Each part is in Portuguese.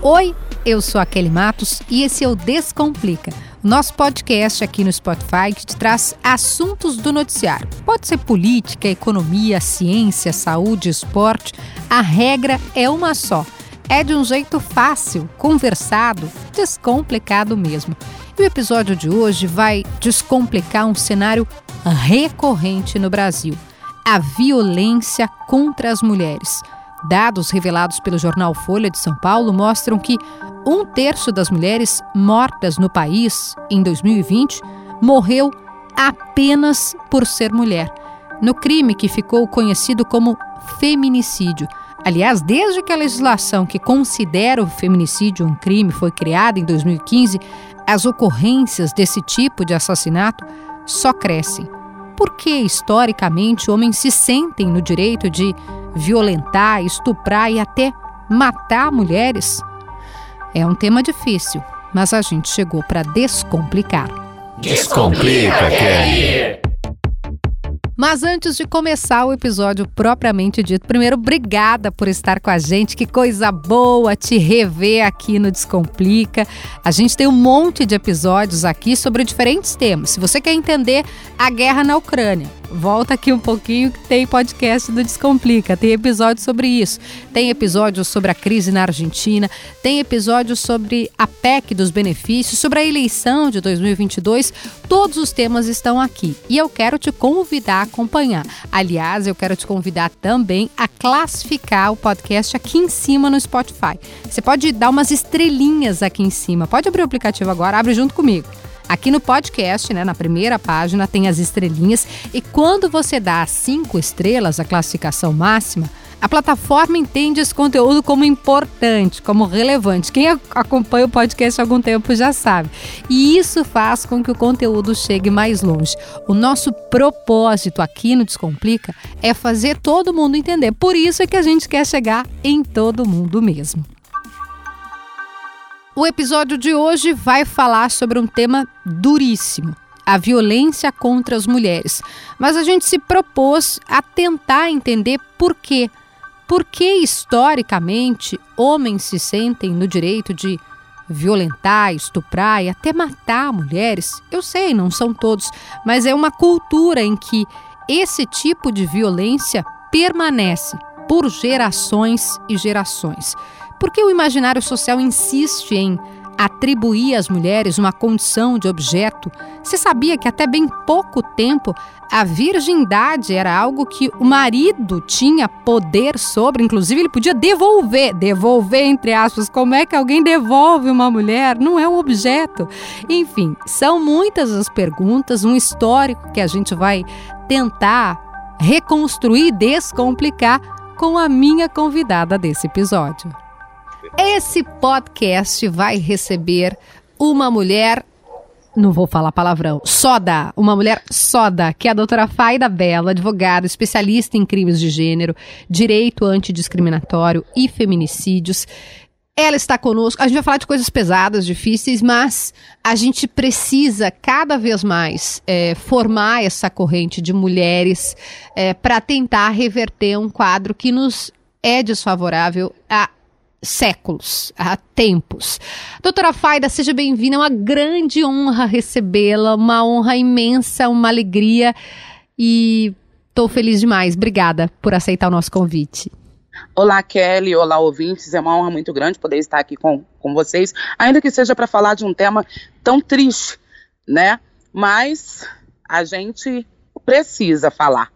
Oi, eu sou a Kelly Matos e esse é o Descomplica, nosso podcast aqui no Spotify que te traz assuntos do noticiário. Pode ser política, economia, ciência, saúde, esporte, a regra é uma só. É de um jeito fácil, conversado, descomplicado mesmo. E o episódio de hoje vai descomplicar um cenário recorrente no Brasil: a violência contra as mulheres. Dados revelados pelo jornal Folha de São Paulo mostram que um terço das mulheres mortas no país em 2020 morreu apenas por ser mulher, no crime que ficou conhecido como feminicídio. Aliás, desde que a legislação que considera o feminicídio um crime foi criada em 2015, as ocorrências desse tipo de assassinato só crescem. Por que, historicamente, homens se sentem no direito de violentar, estuprar e até matar mulheres? É um tema difícil, mas a gente chegou para descomplicar. Descomplica, Kelly! Mas antes de começar o episódio propriamente dito, primeiro, obrigada por estar com a gente. Que coisa boa te rever aqui no Descomplica. A gente tem um monte de episódios aqui sobre diferentes temas. Se você quer entender a guerra na Ucrânia, volta aqui um pouquinho que tem podcast do Descomplica, tem episódio sobre isso. Tem episódio sobre a crise na Argentina, tem episódio sobre a PEC dos benefícios, sobre a eleição de 2022. Todos os temas estão aqui e eu quero te convidar a acompanhar. Aliás, eu quero te convidar também a classificar o podcast aqui em cima no Spotify. Você pode dar umas estrelinhas aqui em cima. Pode abrir o aplicativo agora, abre junto comigo. Aqui no podcast, né, na primeira página, tem as estrelinhas e quando você dá cinco estrelas, a classificação máxima, a plataforma entende esse conteúdo como importante, como relevante. Quem acompanha o podcast há algum tempo já sabe. E isso faz com que o conteúdo chegue mais longe. O nosso propósito aqui no Descomplica é fazer todo mundo entender. Por isso é que a gente quer chegar em todo mundo mesmo. O episódio de hoje vai falar sobre um tema duríssimo, a violência contra as mulheres. Mas a gente se propôs a tentar entender por quê. Por que historicamente homens se sentem no direito de violentar, estuprar e até matar mulheres? Eu sei, não são todos, mas é uma cultura em que esse tipo de violência permanece por gerações e gerações. Por que o imaginário social insiste em atribuir às mulheres uma condição de objeto? Você sabia que até bem pouco tempo a virgindade era algo que o marido tinha poder sobre, inclusive ele podia devolver, devolver entre aspas. Como é que alguém devolve uma mulher? Não é um objeto. Enfim, são muitas as perguntas, um histórico que a gente vai tentar reconstruir, descomplicar com a minha convidada desse episódio. Esse podcast vai receber uma mulher não vou falar palavrão, soda, uma mulher soda, que é a doutora Faida Bela, advogada, especialista em crimes de gênero, direito antidiscriminatório e feminicídios. Ela está conosco. A gente vai falar de coisas pesadas, difíceis, mas a gente precisa cada vez mais é, formar essa corrente de mulheres é, para tentar reverter um quadro que nos é desfavorável a séculos, há tempos. Doutora Faida, seja bem-vinda, é uma grande honra recebê-la, uma honra imensa, uma alegria e estou feliz demais. Obrigada por aceitar o nosso convite. Olá, Kelly, olá, ouvintes, é uma honra muito grande poder estar aqui com, com vocês, ainda que seja para falar de um tema tão triste, né? Mas a gente precisa falar,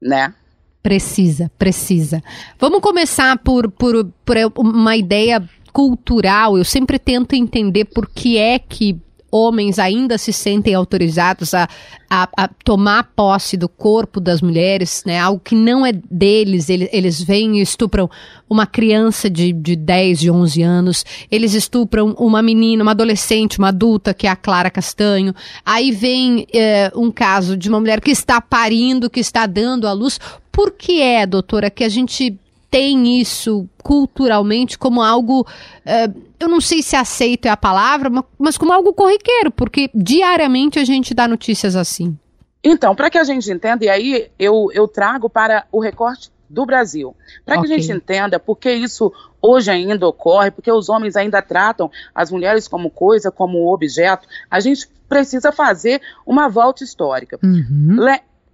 né? Precisa, precisa. Vamos começar por, por, por uma ideia cultural. Eu sempre tento entender por que é que homens ainda se sentem autorizados a, a, a, tomar posse do corpo das mulheres, né? Algo que não é deles. Eles, eles vêm e estupram uma criança de, de 10, de 11 anos. Eles estupram uma menina, uma adolescente, uma adulta, que é a Clara Castanho. Aí vem é, um caso de uma mulher que está parindo, que está dando à luz. Por que é, doutora, que a gente tem isso culturalmente como algo, uh, eu não sei se aceito é a palavra, mas como algo corriqueiro, porque diariamente a gente dá notícias assim. Então, para que a gente entenda, e aí eu, eu trago para o recorte do Brasil. Para okay. que a gente entenda por que isso hoje ainda ocorre, porque os homens ainda tratam as mulheres como coisa, como objeto, a gente precisa fazer uma volta histórica. Uhum.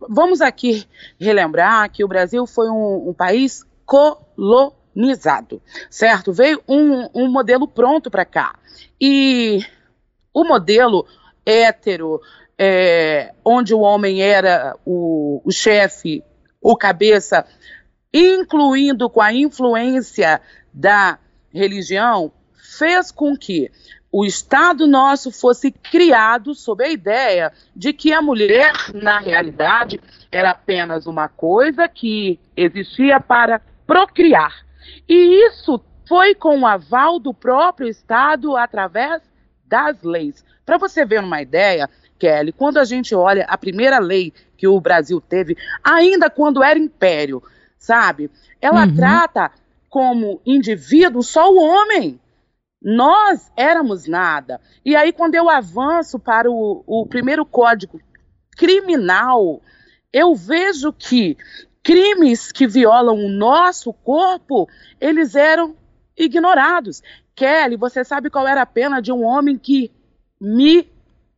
Vamos aqui relembrar que o Brasil foi um, um país colonizado, certo? Veio um, um modelo pronto para cá. E o modelo hétero, é, onde o homem era o, o chefe, o cabeça, incluindo com a influência da religião, fez com que o Estado nosso fosse criado sob a ideia de que a mulher, na realidade, era apenas uma coisa que existia para procriar. E isso foi com o aval do próprio Estado através das leis. Para você ver uma ideia, Kelly, quando a gente olha a primeira lei que o Brasil teve, ainda quando era império, sabe? Ela uhum. trata como indivíduo só o homem. Nós éramos nada. E aí, quando eu avanço para o, o primeiro código criminal, eu vejo que crimes que violam o nosso corpo, eles eram ignorados. Kelly, você sabe qual era a pena de um homem que me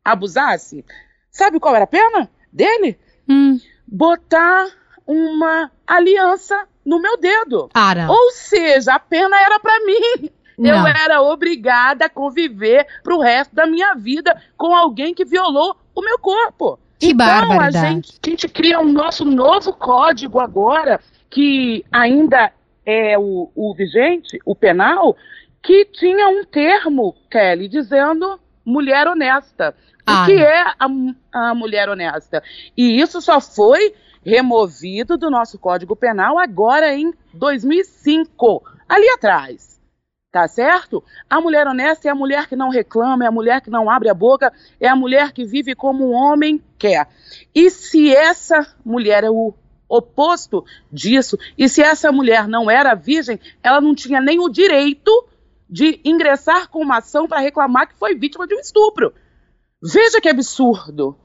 abusasse? Sabe qual era a pena dele? Hum. Botar uma aliança no meu dedo. Ara. Ou seja, a pena era para mim. Não. Eu era obrigada a conviver pro resto da minha vida com alguém que violou o meu corpo. Que então, barbaridade. A gente, a gente cria um nosso novo código agora, que ainda é o, o vigente, o penal, que tinha um termo, Kelly, dizendo mulher honesta. O que é a, a mulher honesta? E isso só foi removido do nosso Código Penal agora em 2005, ali atrás. Tá certo? A mulher honesta é a mulher que não reclama, é a mulher que não abre a boca, é a mulher que vive como um homem quer. E se essa mulher é o oposto disso, e se essa mulher não era virgem, ela não tinha nem o direito de ingressar com uma ação para reclamar que foi vítima de um estupro. Veja que absurdo.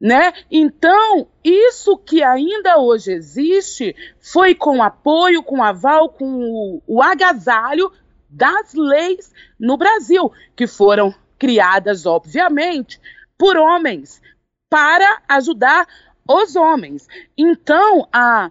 Né? Então, isso que ainda hoje existe foi com apoio, com aval, com o, o agasalho das leis no Brasil, que foram criadas, obviamente, por homens, para ajudar os homens. Então, a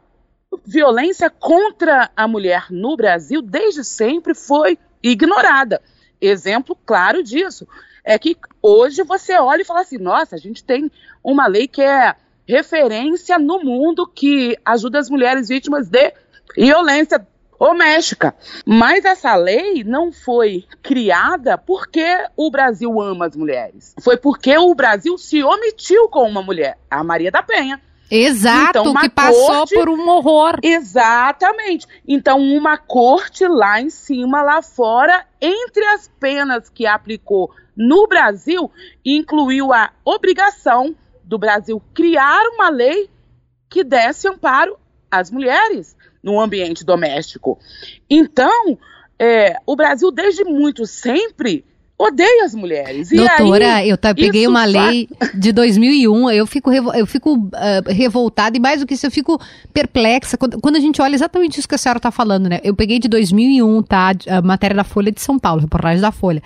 violência contra a mulher no Brasil, desde sempre, foi ignorada. Exemplo claro disso é que hoje você olha e fala assim: nossa, a gente tem uma lei que é referência no mundo que ajuda as mulheres vítimas de violência doméstica. Mas essa lei não foi criada porque o Brasil ama as mulheres. Foi porque o Brasil se omitiu com uma mulher, a Maria da Penha. Exato, então, que passou corte, por um horror. Exatamente. Então, uma corte lá em cima, lá fora, entre as penas que aplicou no Brasil, incluiu a obrigação do Brasil criar uma lei que desse amparo às mulheres no ambiente doméstico. Então, é, o Brasil, desde muito sempre, odeia as mulheres. Doutora, aí, eu tá, peguei uma lei de 2001, eu fico, eu fico uh, revoltada e mais do que isso, eu fico perplexa quando, quando a gente olha exatamente isso que a senhora está falando, né? Eu peguei de 2001, tá? A matéria da Folha de São Paulo, reportagem da Folha.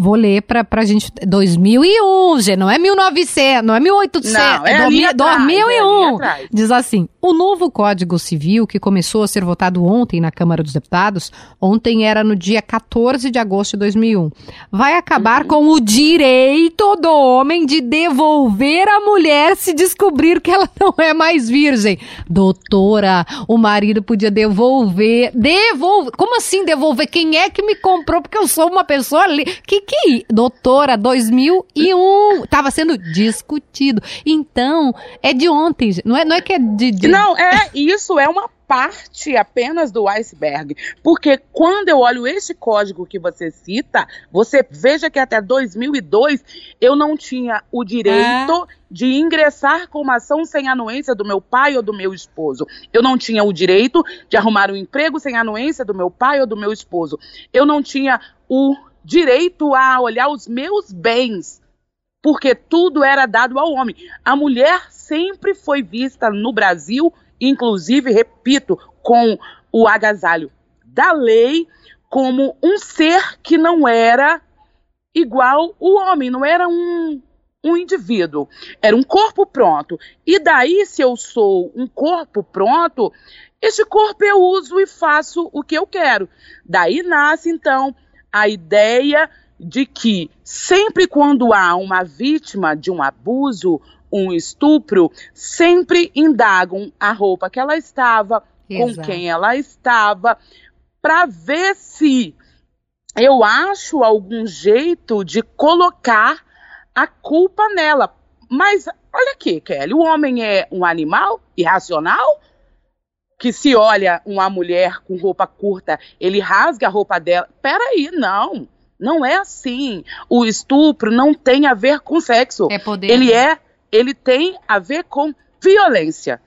Vou ler pra, pra gente. 2001, gente, não é 1900, não é 1800, não, é, é 2001. É Diz assim: o novo Código Civil, que começou a ser votado ontem na Câmara dos Deputados, ontem era no dia 14 de agosto de 2001, vai acabar uhum. com o direito do homem de devolver a mulher se descobrir que ela não é mais virgem. Doutora, o marido podia devolver. Devolver. Como assim devolver? Quem é que me comprou? Porque eu sou uma pessoa. Que que, doutora, 2001, estava sendo discutido. Então, é de ontem, não é, não é que é de, de... Não, é, isso é uma parte apenas do iceberg. Porque quando eu olho esse código que você cita, você veja que até 2002 eu não tinha o direito é. de ingressar com uma ação sem anuência do meu pai ou do meu esposo. Eu não tinha o direito de arrumar um emprego sem anuência do meu pai ou do meu esposo. Eu não tinha o direito a olhar os meus bens, porque tudo era dado ao homem. A mulher sempre foi vista no Brasil inclusive, repito, com o agasalho da lei, como um ser que não era igual o homem, não era um, um indivíduo, era um corpo pronto. E daí, se eu sou um corpo pronto, este corpo eu uso e faço o que eu quero. Daí nasce, então, a ideia de que sempre quando há uma vítima de um abuso, um estupro, sempre indagam a roupa que ela estava, Exato. com quem ela estava, para ver se eu acho algum jeito de colocar a culpa nela. Mas olha aqui, Kelly, o homem é um animal irracional? Que se olha uma mulher com roupa curta, ele rasga a roupa dela. Peraí, não. Não é assim. O estupro não tem a ver com sexo. É poder. Ele é, ele tem a ver com violência.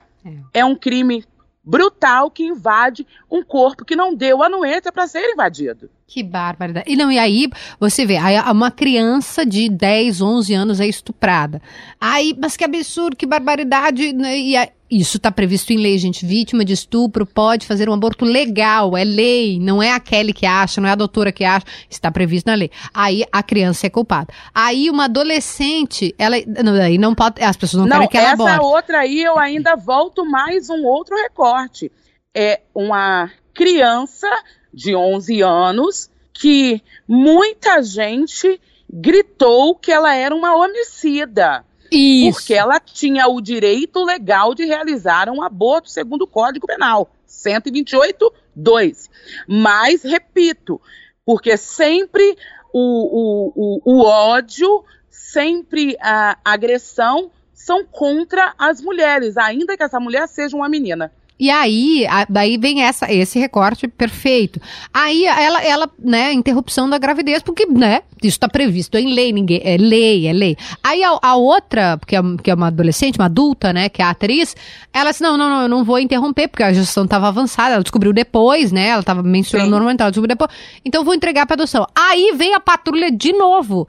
É, é um crime brutal que invade um corpo que não deu anuência para ser invadido. Que bárbara. E não, e aí você vê, aí uma criança de 10, 11 anos é estuprada. Aí, mas que absurdo, que barbaridade. Né? E aí, isso está previsto em lei, gente. Vítima de estupro pode fazer um aborto legal, é lei, não é a Kelly que acha, não é a doutora que acha, está previsto na lei. Aí a criança é culpada. Aí uma adolescente, ela não, aí não pode, as pessoas não, não querem que ela aborte. Essa outra aí eu ainda volto mais um outro recorte. É uma criança de 11 anos que muita gente gritou que ela era uma homicida. Isso. Porque ela tinha o direito legal de realizar um aborto segundo o Código Penal, 128, 2. Mas, repito, porque sempre o, o, o, o ódio, sempre a agressão são contra as mulheres, ainda que essa mulher seja uma menina. E aí, a, daí vem essa, esse recorte perfeito. Aí ela, ela, né, interrupção da gravidez, porque, né, isso está previsto em lei, ninguém, é lei, é lei. Aí a, a outra, que é, que é uma adolescente, uma adulta, né, que é a atriz, ela disse, não, não, não, eu não vou interromper, porque a gestação estava avançada, ela descobriu depois, né, ela estava mencionando normalmente, ela descobriu depois, então eu vou entregar para adoção. Aí vem a patrulha de novo.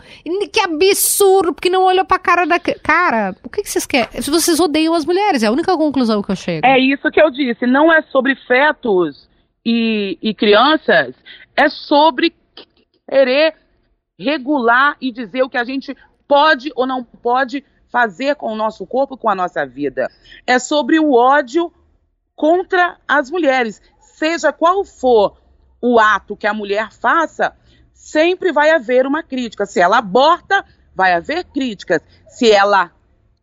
Que absurdo, porque não olhou pra cara da... Cara, o que, que vocês querem? Vocês odeiam as mulheres, é a única conclusão que eu chego. É isso que eu digo disse, não é sobre fetos e, e crianças, é sobre querer regular e dizer o que a gente pode ou não pode fazer com o nosso corpo, com a nossa vida. É sobre o ódio contra as mulheres. Seja qual for o ato que a mulher faça, sempre vai haver uma crítica. Se ela aborta, vai haver críticas. Se ela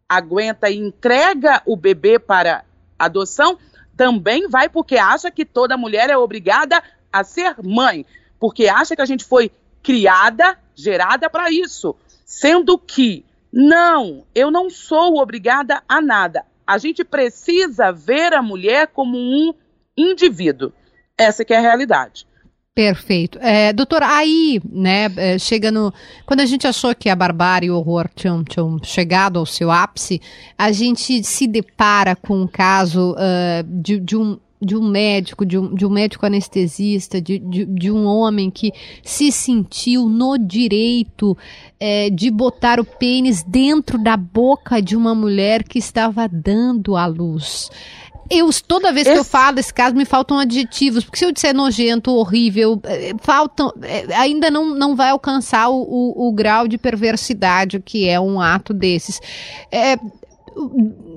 aguenta e entrega o bebê para adoção, também vai porque acha que toda mulher é obrigada a ser mãe, porque acha que a gente foi criada, gerada para isso, sendo que não, eu não sou obrigada a nada. A gente precisa ver a mulher como um indivíduo. Essa que é a realidade. Perfeito. É, aí, né, é. Quando a gente achou que a barbárie e o horror tinham, tinham chegado ao seu ápice, a gente se depara com um caso uh, de, de um de um médico, de um, de um médico anestesista, de, de, de um homem que se sentiu no direito é, de botar o pênis dentro da boca de uma mulher que estava dando à luz. Eu, toda vez que eu falo desse caso, me faltam adjetivos, porque se eu disser nojento, horrível, eh, faltam, eh, ainda não, não vai alcançar o, o, o grau de perversidade que é um ato desses. É,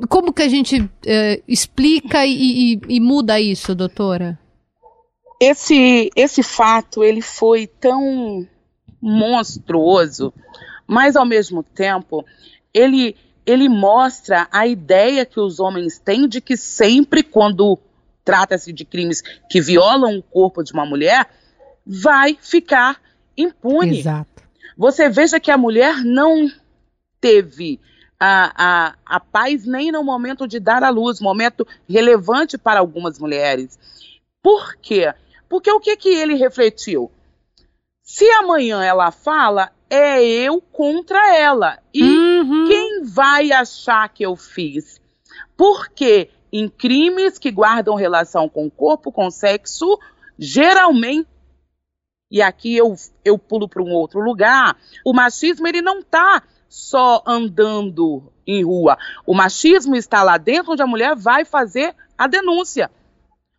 como que a gente é, explica e, e, e muda isso, doutora? Esse, esse fato, ele foi tão monstruoso, mas ao mesmo tempo, ele ele mostra a ideia que os homens têm de que sempre quando trata-se de crimes que violam o corpo de uma mulher, vai ficar impune. Exato. Você veja que a mulher não teve a, a, a paz nem no momento de dar à luz, momento relevante para algumas mulheres. Por quê? Porque o que, que ele refletiu? Se amanhã ela fala, é eu contra ela. E uhum. quem vai achar que eu fiz? Porque em crimes que guardam relação com o corpo, com sexo, geralmente e aqui eu, eu pulo para um outro lugar, o machismo ele não está só andando em rua. O machismo está lá dentro onde a mulher vai fazer a denúncia.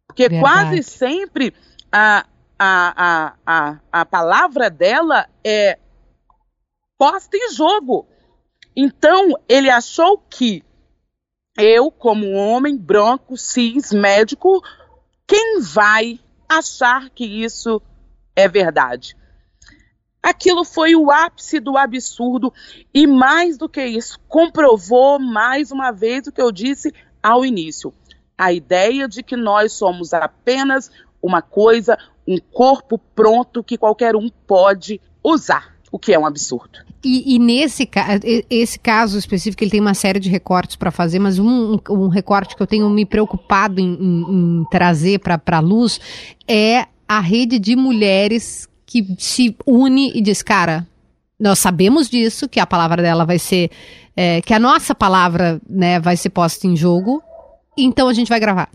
Porque Verdade. quase sempre a, a, a, a, a palavra dela é posta em jogo. Então, ele achou que eu, como homem branco, cis, médico, quem vai achar que isso é verdade? Aquilo foi o ápice do absurdo e, mais do que isso, comprovou mais uma vez o que eu disse ao início: a ideia de que nós somos apenas uma coisa, um corpo pronto que qualquer um pode usar o que é um absurdo. E, e, nesse esse caso específico, ele tem uma série de recortes para fazer, mas um, um, recorte que eu tenho me preocupado em, em, em trazer para a luz é a rede de mulheres que se une e diz, cara, nós sabemos disso, que a palavra dela vai ser, é, que a nossa palavra né, vai ser posta em jogo, então a gente vai gravar.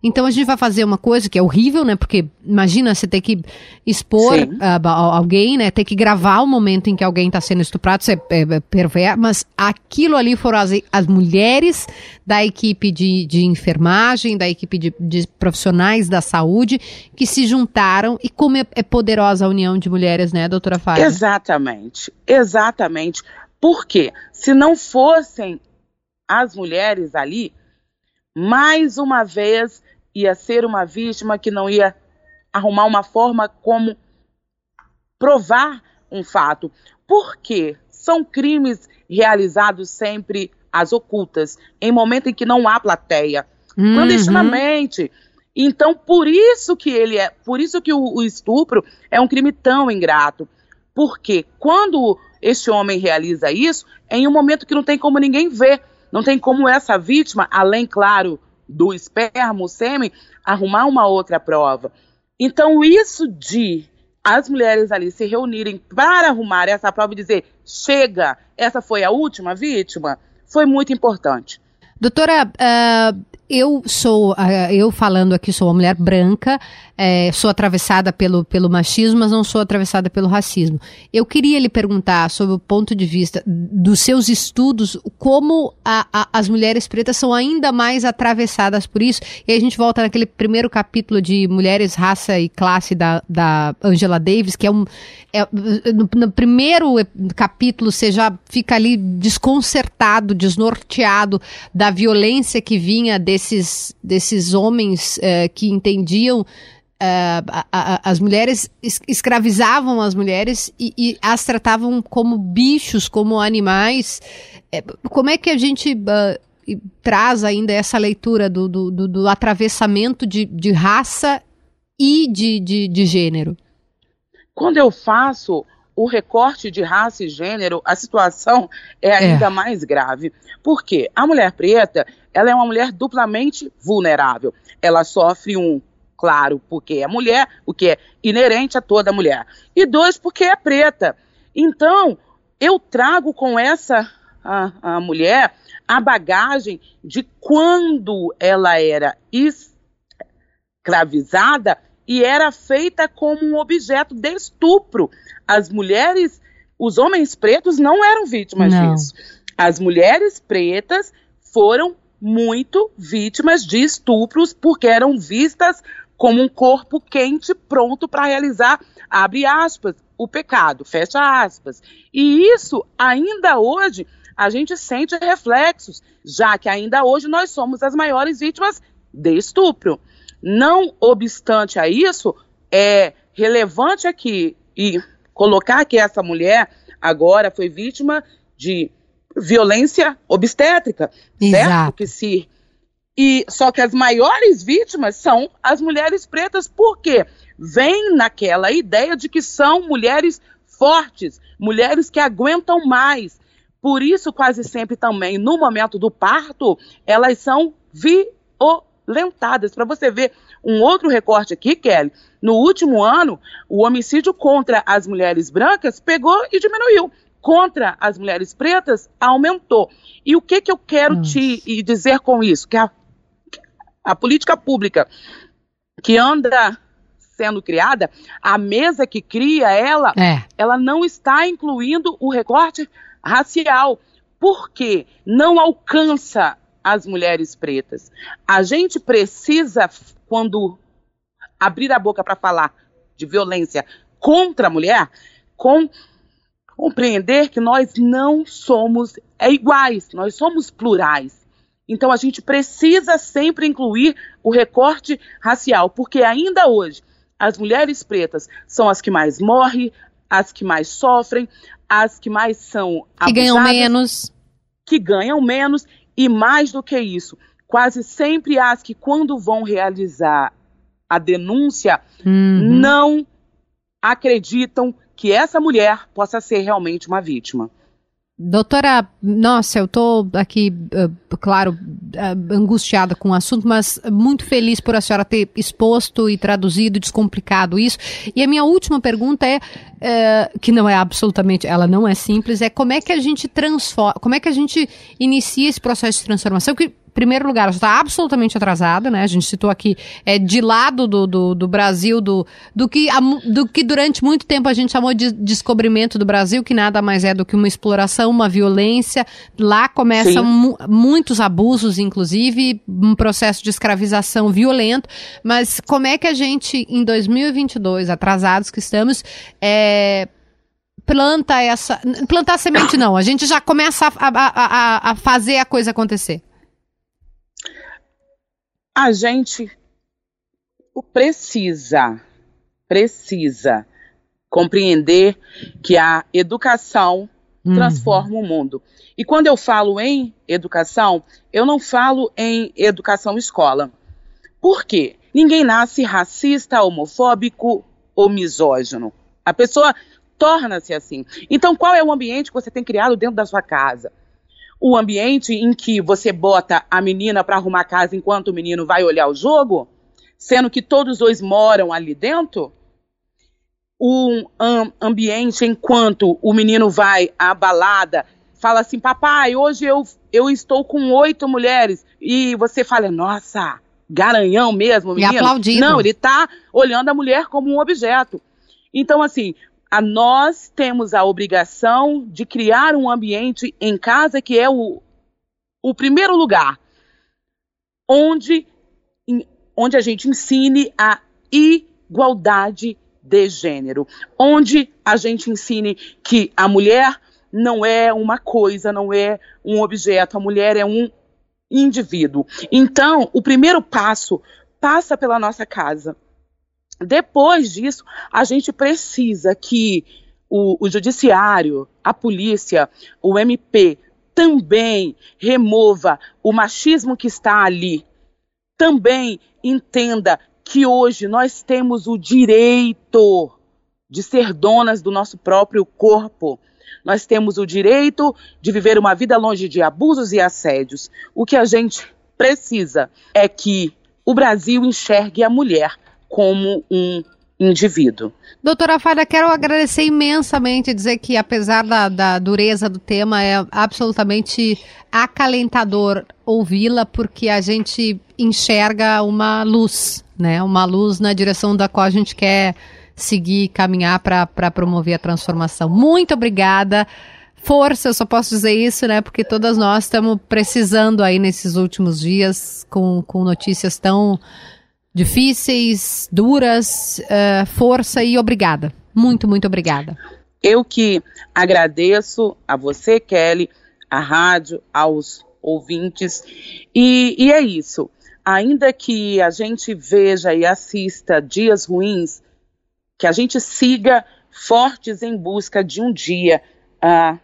Então a gente vai fazer uma coisa que é horrível, né? Porque imagina você ter que expor uh, alguém, né? Ter que gravar o momento em que alguém está sendo estuprado, isso é, é, é perverso, mas aquilo ali foram as, as mulheres da equipe de, de enfermagem, da equipe de, de, profissionais da saúde que se juntaram e como é, é poderosa a união de mulheres, né, doutora Fábio? Exatamente, exatamente. Porque se não fossem as mulheres ali, mais uma vez ia ser uma vítima que não ia arrumar uma forma como provar um fato. Porque são crimes realizados sempre às ocultas, em momento em que não há plateia, uhum. clandestinamente. Então, por isso que ele é, por isso que o, o estupro é um crime tão ingrato. Porque quando este homem realiza isso, é em um momento que não tem como ninguém ver, não tem como essa vítima, além, claro, do esperma, o sêmen, arrumar uma outra prova. Então, isso de as mulheres ali se reunirem para arrumar essa prova e dizer: chega, essa foi a última vítima, foi muito importante. Doutora, uh, eu sou, eu falando aqui, sou uma mulher branca, é, sou atravessada pelo, pelo machismo, mas não sou atravessada pelo racismo. Eu queria lhe perguntar, sobre o ponto de vista dos seus estudos, como a, a, as mulheres pretas são ainda mais atravessadas por isso. E aí a gente volta naquele primeiro capítulo de Mulheres, Raça e Classe da, da Angela Davis, que é um. É, no, no primeiro capítulo você já fica ali desconcertado, desnorteado da violência que vinha desse desses, desses homens uh, que entendiam Uh, a, a, as mulheres escravizavam as mulheres e, e, as tratavam como bichos, como animais. É, como é que a gente uh, traz ainda essa leitura do, do, do, do atravessamento de, de, raça e de, de, de gênero? Quando eu faço o recorte de raça e gênero, a situação é ainda é. mais grave. Por quê? A mulher preta, ela é uma mulher duplamente vulnerável. Ela sofre um, claro, porque é mulher, o que é inerente a toda mulher. E dois, porque é preta. Então, eu trago com essa a, a mulher a bagagem de quando ela era escravizada e era feita como um objeto de estupro. As mulheres, os homens pretos não eram vítimas não. disso. As mulheres pretas foram muito vítimas de estupros porque eram vistas como um corpo quente pronto para realizar, abre aspas, o pecado, fecha aspas. E isso ainda hoje a gente sente reflexos, já que ainda hoje nós somos as maiores vítimas de estupro. Não obstante a isso, é relevante aqui e colocar que essa mulher agora foi vítima de violência obstétrica, Exato. certo? Que se e só que as maiores vítimas são as mulheres pretas, porque vem naquela ideia de que são mulheres fortes, mulheres que aguentam mais. Por isso, quase sempre também, no momento do parto, elas são violentadas. Para você ver um outro recorte aqui, Kelly, no último ano, o homicídio contra as mulheres brancas pegou e diminuiu contra as mulheres pretas aumentou. E o que, que eu quero Nossa. te dizer com isso? Que a, a política pública que anda sendo criada, a mesa que cria ela, é. ela não está incluindo o recorte racial, porque não alcança as mulheres pretas. A gente precisa, quando abrir a boca para falar de violência contra a mulher, com compreender que nós não somos iguais, nós somos plurais. Então a gente precisa sempre incluir o recorte racial, porque ainda hoje as mulheres pretas são as que mais morrem, as que mais sofrem, as que mais são que ganham menos, que ganham menos e mais do que isso, quase sempre as que quando vão realizar a denúncia uhum. não acreditam que essa mulher possa ser realmente uma vítima. Doutora, nossa, eu estou aqui, uh, claro, uh, angustiada com o assunto, mas muito feliz por a senhora ter exposto e traduzido, descomplicado isso. E a minha última pergunta é, uh, que não é absolutamente, ela não é simples, é como é que a gente transforma, como é que a gente inicia esse processo de transformação? Que primeiro lugar, está absolutamente atrasada, né? A gente citou aqui, é de lado do, do, do Brasil, do, do, que, do que durante muito tempo a gente chamou de descobrimento do Brasil, que nada mais é do que uma exploração, uma violência. Lá começam mu muitos abusos, inclusive, um processo de escravização violento. Mas como é que a gente, em 2022, atrasados que estamos, é, planta essa. Plantar semente não, a gente já começa a, a, a, a fazer a coisa acontecer a gente precisa, precisa compreender que a educação uhum. transforma o mundo. E quando eu falo em educação, eu não falo em educação escola. Por quê? Ninguém nasce racista, homofóbico ou misógino. A pessoa torna-se assim. Então, qual é o ambiente que você tem criado dentro da sua casa? O ambiente em que você bota a menina para arrumar a casa enquanto o menino vai olhar o jogo, sendo que todos os dois moram ali dentro? Um ambiente enquanto o menino vai à balada, fala assim: Papai, hoje eu, eu estou com oito mulheres. E você fala: Nossa, garanhão mesmo, menino. E aplaudindo. Não, ele está olhando a mulher como um objeto. Então, assim, a nós temos a obrigação de criar um ambiente em casa que é o, o primeiro lugar onde, onde a gente ensine a igualdade de gênero, onde a gente ensine que a mulher não é uma coisa, não é um objeto, a mulher é um indivíduo. Então, o primeiro passo passa pela nossa casa. Depois disso, a gente precisa que o, o judiciário, a polícia, o MP também remova o machismo que está ali. Também entenda que hoje nós temos o direito de ser donas do nosso próprio corpo. Nós temos o direito de viver uma vida longe de abusos e assédios. O que a gente precisa é que o Brasil enxergue a mulher como um indivíduo. Doutora Fada, quero agradecer imensamente, dizer que apesar da, da dureza do tema, é absolutamente acalentador ouvi-la, porque a gente enxerga uma luz, né? Uma luz na direção da qual a gente quer seguir, caminhar para promover a transformação. Muito obrigada. Força, eu só posso dizer isso, né? Porque todas nós estamos precisando aí nesses últimos dias com, com notícias tão difíceis, duras, uh, força e obrigada. Muito, muito obrigada. Eu que agradeço a você, Kelly, a rádio, aos ouvintes. E, e é isso. Ainda que a gente veja e assista dias ruins, que a gente siga fortes em busca de um dia a,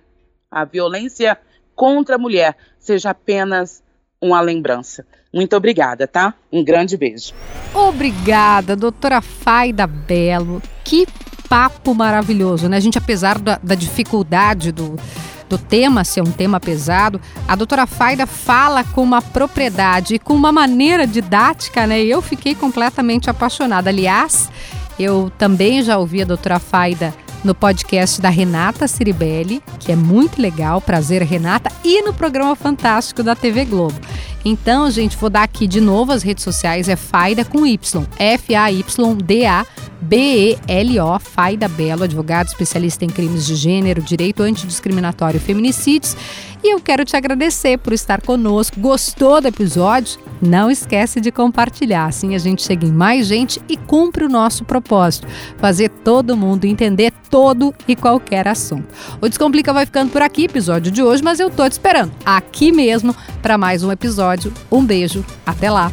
a violência contra a mulher seja apenas uma lembrança. Muito obrigada, tá? Um grande beijo. Obrigada, doutora Faida Belo. Que papo maravilhoso, né? A gente, apesar da, da dificuldade do, do tema ser um tema pesado, a doutora Faida fala com uma propriedade e com uma maneira didática, né? E eu fiquei completamente apaixonada. Aliás, eu também já ouvi a doutora Faida no podcast da Renata Ciribelli, que é muito legal, prazer Renata, e no programa fantástico da TV Globo. Então, gente, vou dar aqui de novo as redes sociais, é Faida com Y, F-A-Y-D-A B-E-L-O, Faida Belo, advogado especialista em crimes de gênero, direito antidiscriminatório e feminicídios. E eu quero te agradecer por estar conosco. Gostou do episódio? Não esquece de compartilhar, assim a gente chega em mais gente e cumpre o nosso propósito: fazer todo mundo entender todo e qualquer assunto. O Descomplica vai ficando por aqui, episódio de hoje, mas eu tô te esperando aqui mesmo para mais um episódio. Um beijo, até lá!